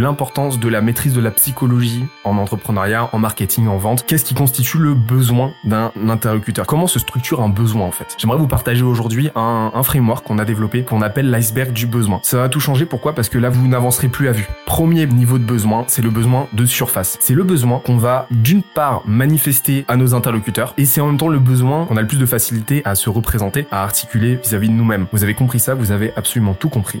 l'importance de la maîtrise de la psychologie en entrepreneuriat, en marketing, en vente. Qu'est-ce qui constitue le besoin d'un interlocuteur? Comment se structure un besoin en fait? J'aimerais vous partager aujourd'hui un, framework qu'on a développé qu'on appelle l'iceberg du besoin. Ça va tout changer, pourquoi? Parce que là vous n'avancerez plus à vue. Premier niveau de besoin, c'est le besoin de surface. C'est le besoin qu'on va d'une part manifester à nos interlocuteurs et c'est en même temps le besoin qu'on a le plus de facilité à se représenter, à articuler vis-à-vis de nous-mêmes. Vous avez compris ça, vous avez absolument tout compris.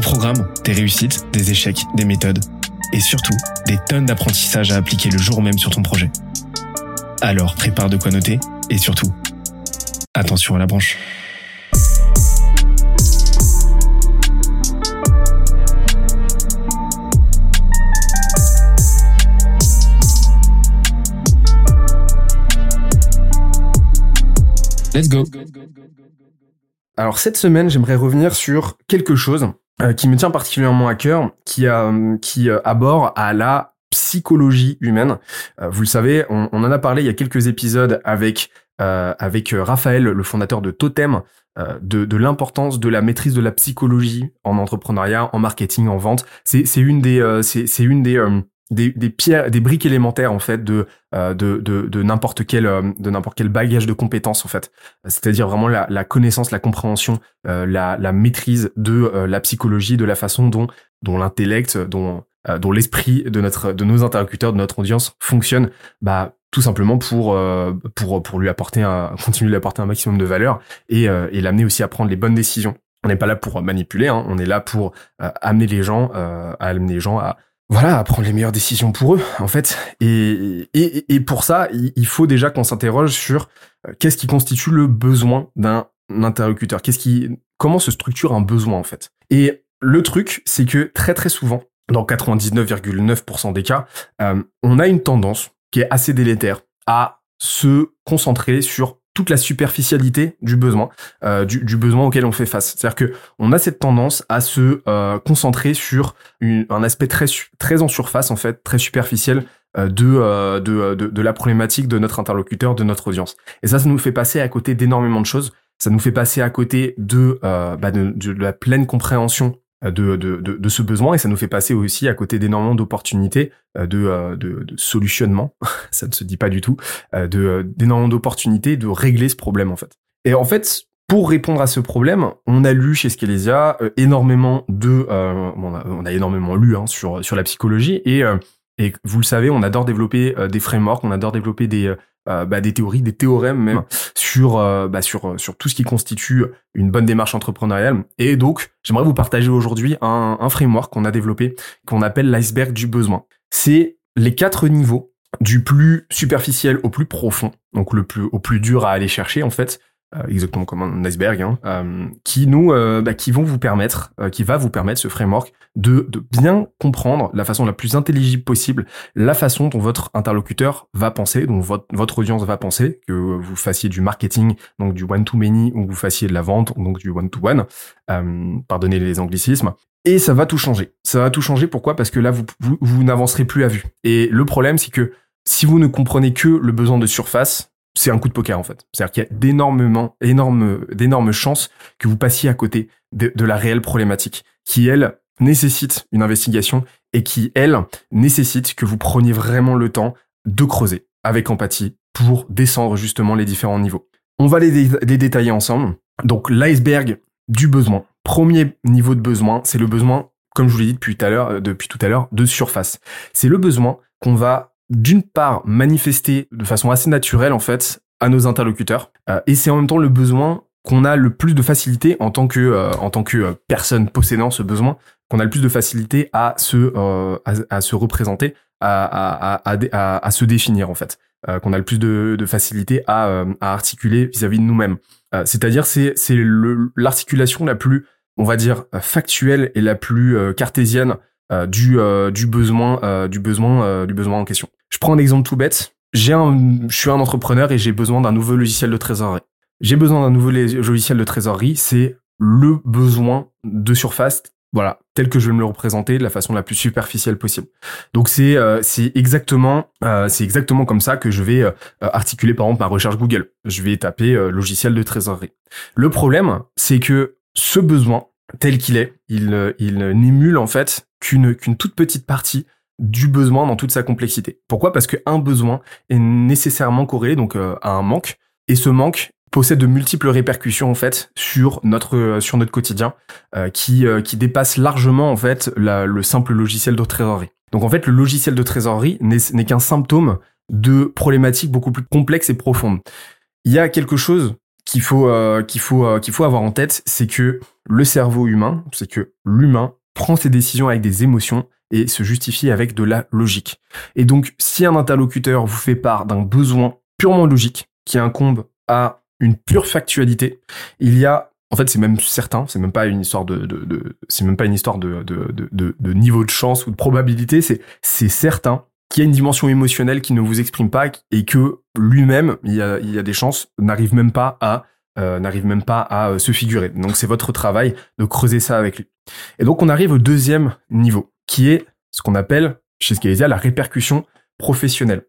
Programme, des réussites, des échecs, des méthodes et surtout des tonnes d'apprentissages à appliquer le jour même sur ton projet. Alors prépare de quoi noter et surtout, attention à la branche. Let's go. Alors cette semaine, j'aimerais revenir sur quelque chose euh, qui me tient particulièrement à cœur, qui, a, qui euh, aborde à la psychologie humaine. Euh, vous le savez, on, en a parlé il y a quelques épisodes avec avec Raphaël, le fondateur de Totem, de, de l'importance de la maîtrise de la psychologie en entrepreneuriat, en marketing, en vente. C'est une des c'est une des des, des pierres, des briques élémentaires en fait de de de, de n'importe quel de n'importe quel bagage de compétences en fait. C'est-à-dire vraiment la, la, connaissance, la compréhension, la, la maîtrise de la psychologie, de la façon dont dont l'intellect, dont dont l'esprit de notre de nos interlocuteurs, de notre audience fonctionne. Bah tout simplement pour pour pour lui apporter un continuer de lui apporter un maximum de valeur et et l'amener aussi à prendre les bonnes décisions. On n'est pas là pour manipuler, hein, on est là pour amener les gens, amener les gens à, voilà, à prendre les meilleures décisions pour eux, en fait. Et, et, et pour ça, il faut déjà qu'on s'interroge sur euh, qu'est-ce qui constitue le besoin d'un interlocuteur? Qu'est-ce qui, comment se structure un besoin, en fait? Et le truc, c'est que très très souvent, dans 99,9% des cas, euh, on a une tendance qui est assez délétère à se concentrer sur toute la superficialité du besoin, euh, du, besoin auquel on fait face. C'est-à-dire que on a cette tendance à se euh, concentrer sur un aspect très en surface en fait, très superficiel euh, de, la problématique de notre interlocuteur, de notre audience. Et ça, ça nous fait passer à côté d'énormément de choses. Ça nous fait passer à côté de, bah la pleine compréhension de, de, de, ce besoin et ça nous fait passer aussi à côté d'énormément d'opportunités euh, de, euh, de, de, solutionnement, ça ne se dit pas du tout, euh, de d'énormément d'opportunités de régler ce problème en fait. Et en fait, pour répondre à ce problème, on a lu chez Skelesia énormément de, on, a, énormément lu hein, sur sur la psychologie et et vous le savez, on adore développer des frameworks, on adore développer des euh, bah, des théories, des théorèmes même sur euh, bah, sur euh, sur tout ce qui constitue une bonne démarche entrepreneuriale. Et donc, j'aimerais vous partager aujourd'hui un, un framework qu'on a développé qu'on appelle l'iceberg du besoin. C'est les quatre niveaux du plus superficiel au plus profond, donc le plus au plus dur à aller chercher en fait, exactement comme un iceberg, hein, euh, qui nous, euh, bah, qui vont vous permettre, qui va vous permettre ce framework de, de bien comprendre la façon la plus intelligible possible, la façon dont votre interlocuteur va penser, dont votre, votre audience va penser, que vous fassiez du marketing, donc du one to many, ou que vous fassiez de la vente, donc du one to one. pardonnez les anglicismes. Et ça va tout changer. Ça va tout changer. Pourquoi? Parce que là, vous, vous, vous n'avancerez plus à vue. Et le problème, c'est que si vous ne comprenez que le besoin de surface, c'est un coup de poker en fait. C'est-à-dire qu'il y a d'énormément, énormes, d'énormes chances que vous passiez à côté de, la réelle problématique, qui elle nécessite une investigation et qui elle nécessite que vous preniez vraiment le temps de creuser avec empathie pour descendre justement les différents niveaux. On va les, détailler ensemble. Donc l'iceberg du besoin. Premier niveau de besoin, c'est le besoin, comme je vous l'ai dit depuis tout l'heure, depuis tout à l'heure, de surface. C'est le besoin qu'on va d'une part manifester de façon assez naturelle en fait à nos interlocuteurs. Euh, et c'est en même temps le besoin qu'on a le plus de facilité en tant que euh, en tant que euh, personne possédant ce besoin qu'on a le plus de facilité à se à, se représenter à, à, à, à, se définir en fait. Qu'on a le plus de, de facilité à, à articuler vis-à-vis de nous-mêmes. C'est-à-dire c'est c'est l'articulation la plus on va dire factuelle et la plus cartésienne du du besoin du besoin du besoin en question. Je prends un exemple tout bête. J'ai un je suis un entrepreneur et j'ai besoin d'un nouveau logiciel de trésorerie. J'ai besoin d'un nouveau logiciel de trésorerie, c'est le besoin de surface voilà, tel que je vais me le représenter de la façon la plus superficielle possible. Donc c'est euh, c'est exactement euh, c'est exactement comme ça que je vais euh, articuler par exemple ma recherche Google. Je vais taper logiciel de trésorerie. Le problème, c'est que ce besoin tel qu'il est, il il n'émule en fait qu'une qu'une toute petite partie du besoin dans toute sa complexité. Pourquoi? Parce qu'un besoin est nécessairement corrélé donc à un manque et ce manque possède de multiples répercussions en fait sur notre euh, sur notre quotidien euh, qui euh, qui dépasse largement en fait le simple logiciel de trésorerie. Donc en fait le logiciel de trésorerie n'est qu'un symptôme de problématiques beaucoup plus complexes et profondes. Il y a quelque chose qu'il faut qu'il faut qu'il faut avoir en tête, c'est que le cerveau humain, c'est que l'humain prend ses décisions avec des émotions et se justifie avec de la logique. Et donc si un interlocuteur vous fait part d'un besoin purement logique qui incombe à une pure factualité. Il y a en fait, c'est même certain, c'est même pas une histoire de, même pas une histoire de, niveau de chance ou de probabilité, c'est, certain qu'il y a une dimension émotionnelle qui ne vous exprime pas et que lui-même, il y a des chances, n'arrive même pas à, euh, n'arrive même pas à euh, se figurer. Donc c'est votre travail de creuser ça avec lui. Et donc on arrive au deuxième niveau, qui est ce qu'on appelle chez Scalesia la répercussion professionnelle.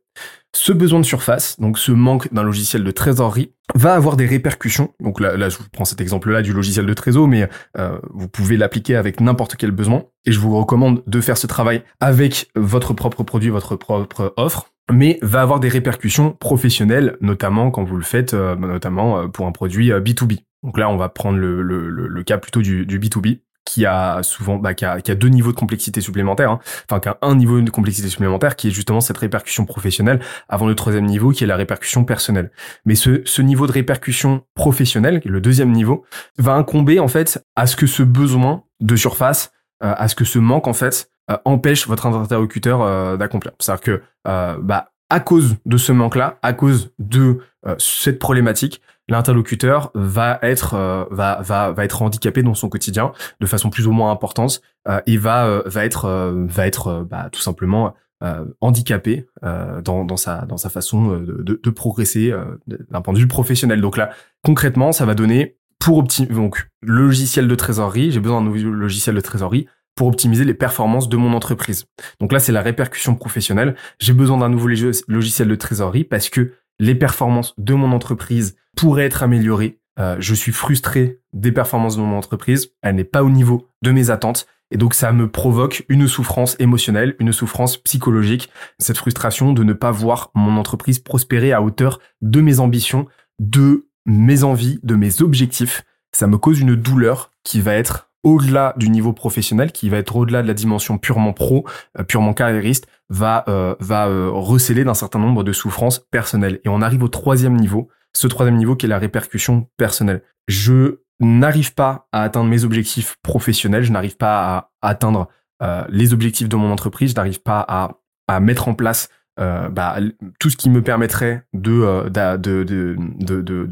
Ce besoin de surface, donc ce manque d'un logiciel de trésorerie, va avoir des répercussions. Donc là, là je vous prends cet exemple-là du logiciel de trésor, mais euh, vous pouvez l'appliquer avec n'importe quel besoin. Et je vous recommande de faire ce travail avec votre propre produit, votre propre offre mais va avoir des répercussions professionnelles, notamment quand vous le faites, euh, notamment euh, pour un produit B2B. Donc là, on va prendre le, cas plutôt du, du B2B qui a souvent bah, qui, a, a deux niveaux de complexité supplémentaires, hein. enfin qui a un niveau de complexité supplémentaire qui est justement cette répercussion professionnelle avant le troisième niveau qui est la répercussion personnelle. Mais ce, ce niveau de répercussion professionnelle, le deuxième niveau, va incomber en fait à ce que ce besoin de surface, euh, à ce que ce manque en fait euh, empêche votre interlocuteur euh, d'accomplir. C'est-à-dire que bah à cause de ce manque-là, à cause de cette problématique, l'interlocuteur va être euh, va va va être handicapé dans son quotidien de façon plus ou moins importante euh, et va euh, va être va être bah, tout simplement handicapé dans dans sa dans sa façon de, de, de progresser d'un point de vue professionnel. Donc là concrètement, ça va donner pour optimiser donc logiciel de trésorerie, j'ai besoin d'un nouveau logiciel de trésorerie pour optimiser les performances de mon entreprise. Donc là, c'est la répercussion professionnelle. J'ai besoin d'un nouveau logiciel de trésorerie parce que les performances de mon entreprise pourraient être améliorées. Euh, je suis frustré des performances de mon entreprise. Elle n'est pas au niveau de mes attentes. Et donc ça me provoque une souffrance émotionnelle, une souffrance psychologique, cette frustration de ne pas voir mon entreprise prospérer à hauteur de mes ambitions, de mes envies, de mes objectifs. Ça me cause une douleur qui va être au-delà du niveau professionnel, qui va être au-delà de la dimension purement pro, euh, purement carriériste, va euh, euh, d'un certain nombre de souffrances personnelles. Et on arrive au troisième niveau, ce troisième niveau qui est la répercussion personnelle. Je n'arrive pas à atteindre mes objectifs professionnels, je n'arrive pas à, atteindre les objectifs de mon entreprise, je n'arrive pas à, mettre en place bah, tout ce qui me permettrait de,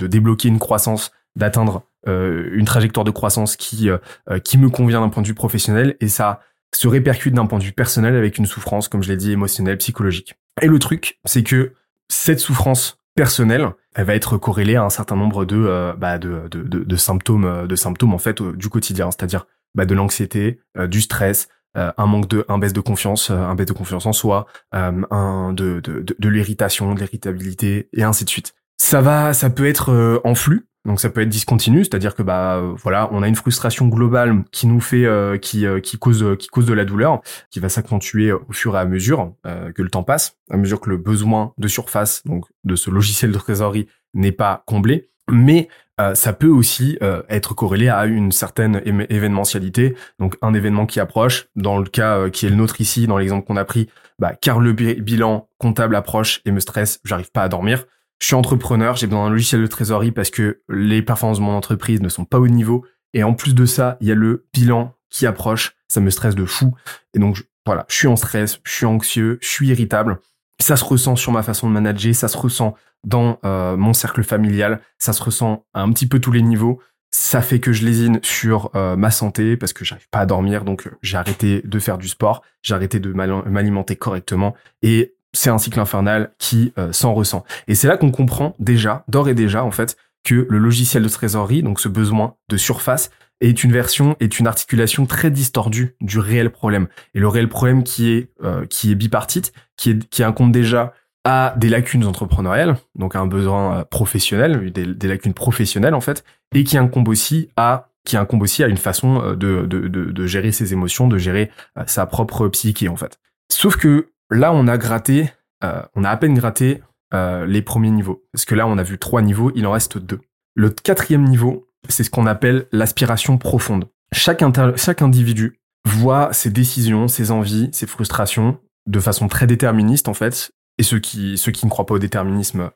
débloquer une croissance, d'atteindre euh, une trajectoire de croissance qui euh, euh, qui me convient d'un point de vue professionnel et ça se répercute d'un point de vue personnel avec une souffrance, comme je l'ai dit, émotionnelle, psychologique. Et le truc, c'est que cette souffrance personnelle, elle va être corrélée à un certain nombre de, bah de, de, de, symptômes, de symptômes en fait du quotidien, c'est-à-dire bah, de l'anxiété, du stress, un manque de, un baisse de confiance, un baisse de confiance en soi, un de, de, de, de l'irritation, de l'irritabilité et ainsi de suite. Ça va, ça peut être en flux, donc ça peut être discontinu, c'est-à-dire que bah voilà, on a une frustration globale qui nous fait euh, qui euh, qui cause qui cause de la douleur, qui va s'accentuer au fur et à mesure euh, que le temps passe, à mesure que le besoin de surface donc de ce logiciel de trésorerie n'est pas comblé, mais ça peut aussi être corrélé à une certaine événementialité, donc un événement qui approche, dans le cas qui est le nôtre ici, dans l'exemple qu'on a pris, bah, car le bilan comptable approche et me stresse, j'arrive pas à dormir je suis entrepreneur, j'ai besoin d'un logiciel de trésorerie parce que les performances de mon entreprise ne sont pas au niveau. Et en plus de ça, il y a le bilan qui approche. Ça me stresse de fou. Et donc, voilà, je suis en stress, je suis anxieux, je suis irritable. Ça se ressent sur ma façon de manager, ça se ressent dans euh, mon cercle familial, ça se ressent à un petit peu tous les niveaux. Ça fait que je lésine sur euh, ma santé parce que j'arrive pas à dormir, donc j'ai arrêté de faire du sport, j'ai arrêté de m'alimenter correctement et c'est un cycle infernal qui s'en ressent. Et c'est là qu'on comprend déjà, d'ores et déjà en fait, que le logiciel de trésorerie, donc ce besoin de surface, est une version, est une articulation très distordue du réel problème. Et le réel problème qui est, euh, qui est bipartite, qui, est, qui incombe déjà à des lacunes entrepreneuriales, donc à un besoin euh, professionnel, des, des, lacunes professionnelles en fait, et qui incombe aussi à qui incombe aussi à une façon euh, de, de, de, de gérer ses émotions, de gérer sa propre psyché en fait. Sauf que là, on a gratté, on a à peine gratté les premiers niveaux, parce que là, on a vu trois niveaux, il en reste deux. Le quatrième niveau, c'est ce qu'on appelle l'aspiration profonde. Chaque, individu voit ses décisions, ses envies, ses frustrations de façon très déterministe en fait. Et ceux qui ceux qui ne croient pas au déterminisme,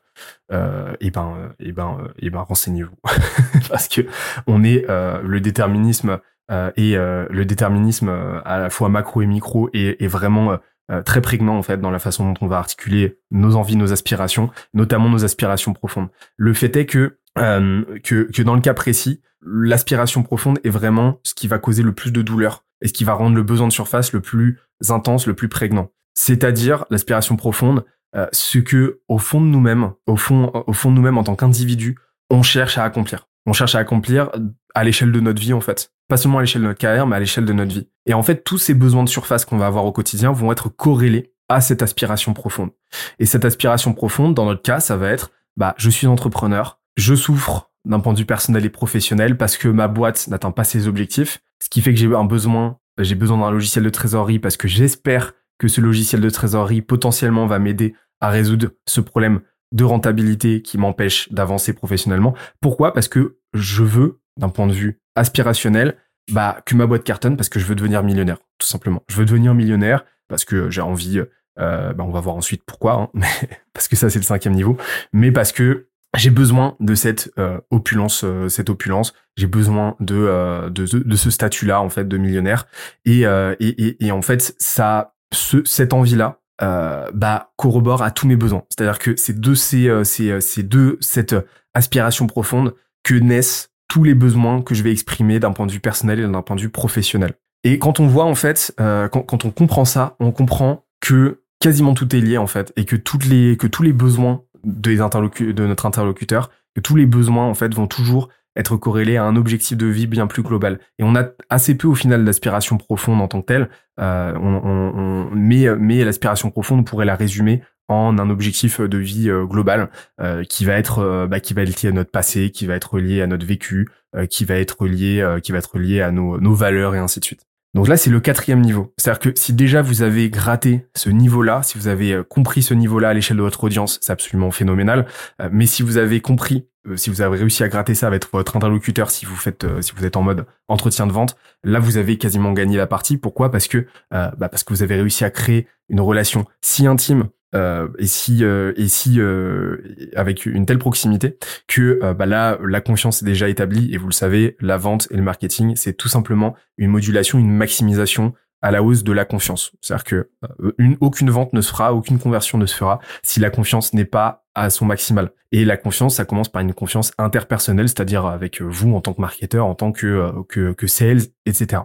euh, eh ben euh, eh ben euh, eh ben renseignez-vous parce que on est euh, le déterminisme euh, et le déterminisme à la fois macro et micro est, est vraiment très prégnant en fait dans la façon dont on va articuler nos envies, nos aspirations, notamment nos aspirations profondes. Le fait est que euh, que, que dans le cas précis, l'aspiration profonde est vraiment ce qui va causer le plus de douleur et ce qui va rendre le besoin de surface le plus intense, le plus prégnant. C'est-à-dire l'aspiration profonde, euh, ce que au fond de nous-mêmes, au fond, au fond de nous-mêmes en tant qu'individu, on cherche à accomplir. On cherche à accomplir à l'échelle de notre vie en fait, pas seulement à l'échelle de notre carrière, mais à l'échelle de notre vie. Et en fait, tous ces besoins de surface qu'on va avoir au quotidien vont être corrélés à cette aspiration profonde. Et cette aspiration profonde, dans notre cas, ça va être, bah, je suis entrepreneur, je souffre d'un point de vue personnel et professionnel parce que ma boîte n'atteint pas ses objectifs, ce qui fait que j'ai un besoin, j'ai besoin d'un logiciel de trésorerie parce que j'espère que ce logiciel de trésorerie potentiellement va m'aider à résoudre ce problème de rentabilité qui m'empêche d'avancer professionnellement. Pourquoi? Parce que je veux, d'un point de vue aspirationnel, bah, que ma boîte cartonne parce que je veux devenir millionnaire, tout simplement. Je veux devenir millionnaire parce que j'ai envie, euh, bah, on va voir ensuite pourquoi, hein, parce que ça c'est le cinquième niveau, mais parce que j'ai besoin de cette euh, opulence, euh, cette opulence. J'ai besoin de, de, de ce statut-là en fait de millionnaire. Et, et, et, et, en fait, ça, ce, cette envie-là, bah corrobore à tous mes besoins. C'est-à-dire que c'est de ces, ces, ces deux cette aspiration profonde que naissent tous les besoins que je vais exprimer d'un point de vue personnel et d'un point de vue professionnel. Et quand on voit en fait, quand, quand on comprend ça, on comprend que quasiment tout est lié en fait et que toutes les que tous les besoins des de notre interlocuteur, que tous les besoins en fait vont toujours être corrélés à un objectif de vie bien plus global. Et on a assez peu au final d'aspiration profonde en tant que telle, euh, on, mais, mais l'aspiration profonde, on pourrait la résumer en un objectif de vie euh, global euh, qui va être euh, bah, qui va être lié à notre passé, qui va être lié à notre vécu, qui va être lié qui va être lié à nos, nos valeurs et ainsi de suite. Donc là, c'est le quatrième niveau. C'est-à-dire que si déjà vous avez gratté ce niveau-là, si vous avez euh, compris ce niveau-là à l'échelle de votre audience, c'est absolument phénoménal. Euh, mais si vous avez compris, euh, si vous avez réussi à gratter ça avec votre interlocuteur, si vous faites, si vous êtes en mode entretien de vente, là vous avez quasiment gagné la partie. Pourquoi? Parce que, bah parce que vous avez réussi à créer une relation si intime euh, et si euh, et si euh, avec une telle proximité que bah là la confiance est déjà établie et vous le savez la vente et le marketing c'est tout simplement une modulation une maximisation à la hausse de la confiance. C'est-à-dire que une, aucune vente ne se fera, aucune conversion ne se fera si la confiance n'est pas à son maximal. Et la confiance, ça commence par une confiance interpersonnelle, c'est-à-dire avec vous en tant que marketeur, en tant que, que, que sales, etc.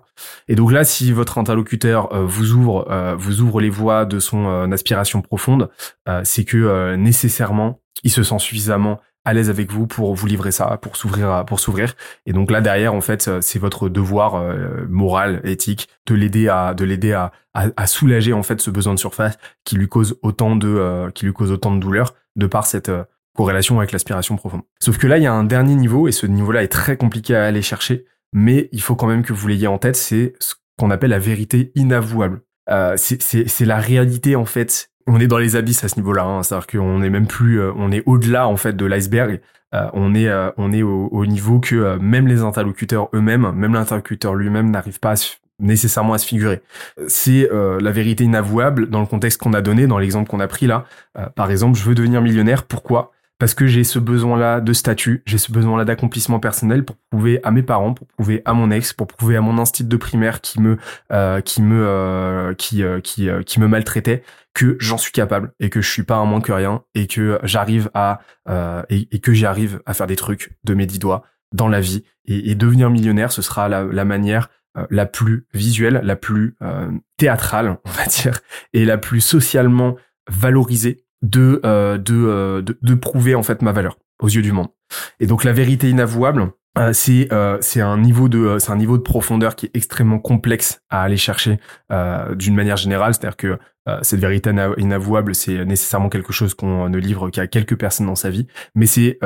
Et donc là, si votre interlocuteur vous ouvre vous ouvre les voies de son aspiration profonde, c'est que nécessairement il se sent suffisamment à l'aise avec vous pour vous livrer ça, pour s'ouvrir, pour s'ouvrir. Et donc là derrière, en fait, c'est votre devoir moral, éthique, de l'aider à, de l'aider à, à, soulager en fait ce besoin de surface qui lui cause autant de, qui lui cause autant de douleur de par cette corrélation avec l'aspiration profonde. Sauf que là, il y a un dernier niveau et ce niveau-là est très compliqué à aller chercher, mais il faut quand même que vous l'ayez en tête, c'est ce qu'on appelle la vérité inavouable. Euh, c'est la réalité en fait. On est dans les abysses à ce niveau-là, hein, c'est-à-dire qu'on est même plus, euh, on est au-delà en fait de l'iceberg. Euh, on est, euh, on est au, au niveau que même les interlocuteurs eux-mêmes, même l'interlocuteur lui-même n'arrive pas nécessairement à se figurer. C'est la vérité inavouable dans le contexte qu'on a donné, dans l'exemple qu'on a pris là. par exemple, je veux devenir millionnaire. Pourquoi? Parce que j'ai ce besoin-là de statut, j'ai ce besoin-là d'accomplissement personnel pour prouver à mes parents, pour prouver à mon ex, pour prouver à mon instinct de primaire qui me euh, qui me euh, qui euh, qui me maltraitait que j'en suis capable et que je suis pas un moins que rien et que j'arrive à et, et, que j'arrive à faire des trucs de mes dix doigts dans la vie. Et, devenir millionnaire, ce sera la, manière euh, la plus visuelle, la plus euh, théâtrale, on va dire, et la plus socialement valorisée de, de, de, de prouver en fait ma valeur aux yeux du monde. Et donc la vérité inavouable, euh, c'est euh, c'est un niveau de euh, c'est un niveau de profondeur qui est extrêmement complexe à aller chercher d'une manière générale. C'est-à-dire que cette vérité inavouable c'est nécessairement quelque chose qu'on ne livre qu'à quelques personnes dans sa vie. Mais c'est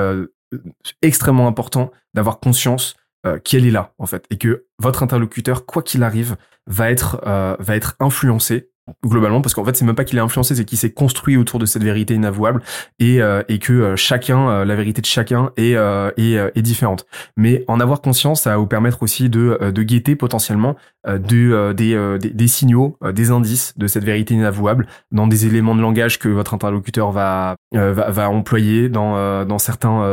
extrêmement important d'avoir conscience qu'elle est là en fait. Et que votre interlocuteur quoi qu'il arrive va être va être influencé globalement parce qu'en fait c'est même pas qu'il est influencé c'est qu'il s'est construit autour de cette vérité inavouable et euh, et que euh, chacun euh, la vérité de chacun est est, est différente. Mais en avoir conscience ça va vous permettre aussi de de guetter potentiellement de, des, des, des signaux des indices de cette vérité inavouable dans des éléments de langage que votre interlocuteur va va, va employer dans dans certains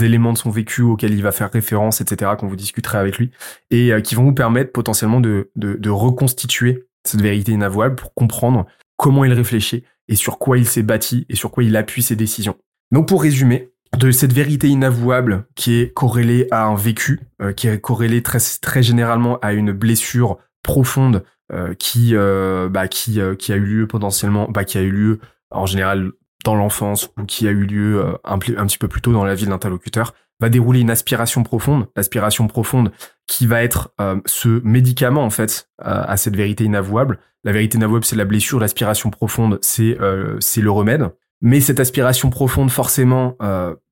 éléments de son vécu auxquels il va faire référence etc quand vous discuterez avec lui et qui vont vous permettre potentiellement de de, de reconstituer cette vérité inavouable pour comprendre comment il réfléchit et sur quoi il s'est bâti et sur quoi il appuie ses décisions. Donc pour résumer, de cette vérité inavouable qui est corrélée à un vécu, euh, qui est corrélée très, généralement à une blessure profonde euh, qui, euh, bah, qui, a eu lieu potentiellement, bah, qui a eu lieu en général dans l'enfance ou qui a eu lieu un, petit peu plus tôt dans la vie de l'interlocuteur, va dérouler une aspiration profonde, l'aspiration profonde qui va être euh, ce médicament en fait euh, à cette vérité inavouable. La vérité inavouable, c'est la blessure, l'aspiration profonde, c'est euh, c'est le remède. Mais cette aspiration profonde, forcément,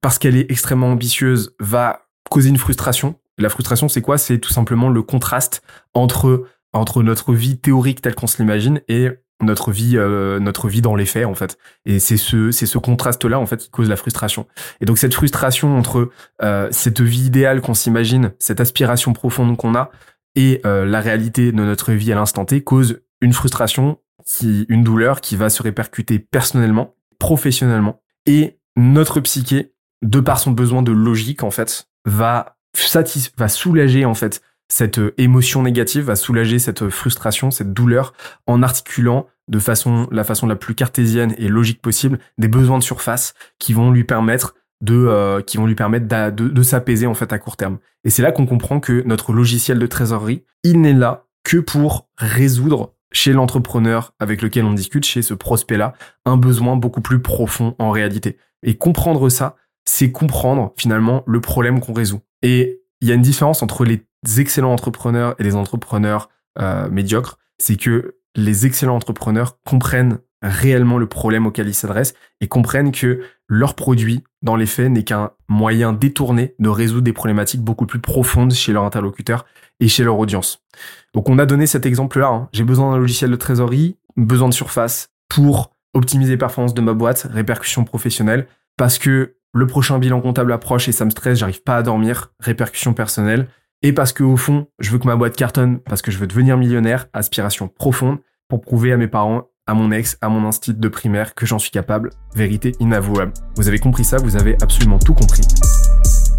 parce qu'elle est extrêmement ambitieuse, va causer une frustration. La frustration, c'est quoi? C'est tout simplement le contraste entre entre notre vie théorique telle qu'on se l'imagine et notre vie euh, notre vie dans les faits en fait. Et c'est ce c'est ce contraste là en fait qui cause la frustration. Et donc cette frustration entre euh, cette vie idéale qu'on s'imagine cette aspiration profonde qu'on a et euh, la réalité de notre vie à l'instant T cause une frustration qui une douleur qui va se répercuter personnellement professionnellement. Et notre psyché de par son besoin de logique en fait va satis va soulager en fait cette euh, émotion négative, va soulager cette euh, frustration, cette douleur, en articulant de façon, la façon la plus cartésienne et logique possible des besoins de surface qui vont lui permettre de, euh, qui vont lui permettre de, s'apaiser en fait à court terme. Et c'est là qu'on comprend que notre logiciel de trésorerie, il n'est là que pour résoudre chez l'entrepreneur avec lequel on discute, chez ce prospect-là, un besoin beaucoup plus profond en réalité. Et comprendre ça, c'est comprendre finalement le problème qu'on résout. Et il y a une différence entre les excellents entrepreneurs et les entrepreneurs euh, médiocres, c'est que les excellents entrepreneurs comprennent réellement le problème auquel ils s'adressent et comprennent que leur produit, dans les faits, n'est qu'un moyen détourné de résoudre des problématiques beaucoup plus profondes chez leur interlocuteur et chez leur audience. Donc on a donné cet exemple-là. Hein. J'ai besoin d'un logiciel de trésorerie, besoin de surface pour optimiser les performances de ma boîte, répercussions professionnelles, parce que le prochain bilan comptable approche et ça me stresse, j'arrive pas à dormir, répercussions personnelles, et parce que au fond, je veux que ma boîte cartonne, parce que je veux devenir millionnaire, aspiration profonde, pour prouver à mes parents, à mon ex, à mon instinct de primaire que j'en suis capable, vérité inavouable. Vous avez compris ça, vous avez absolument tout compris.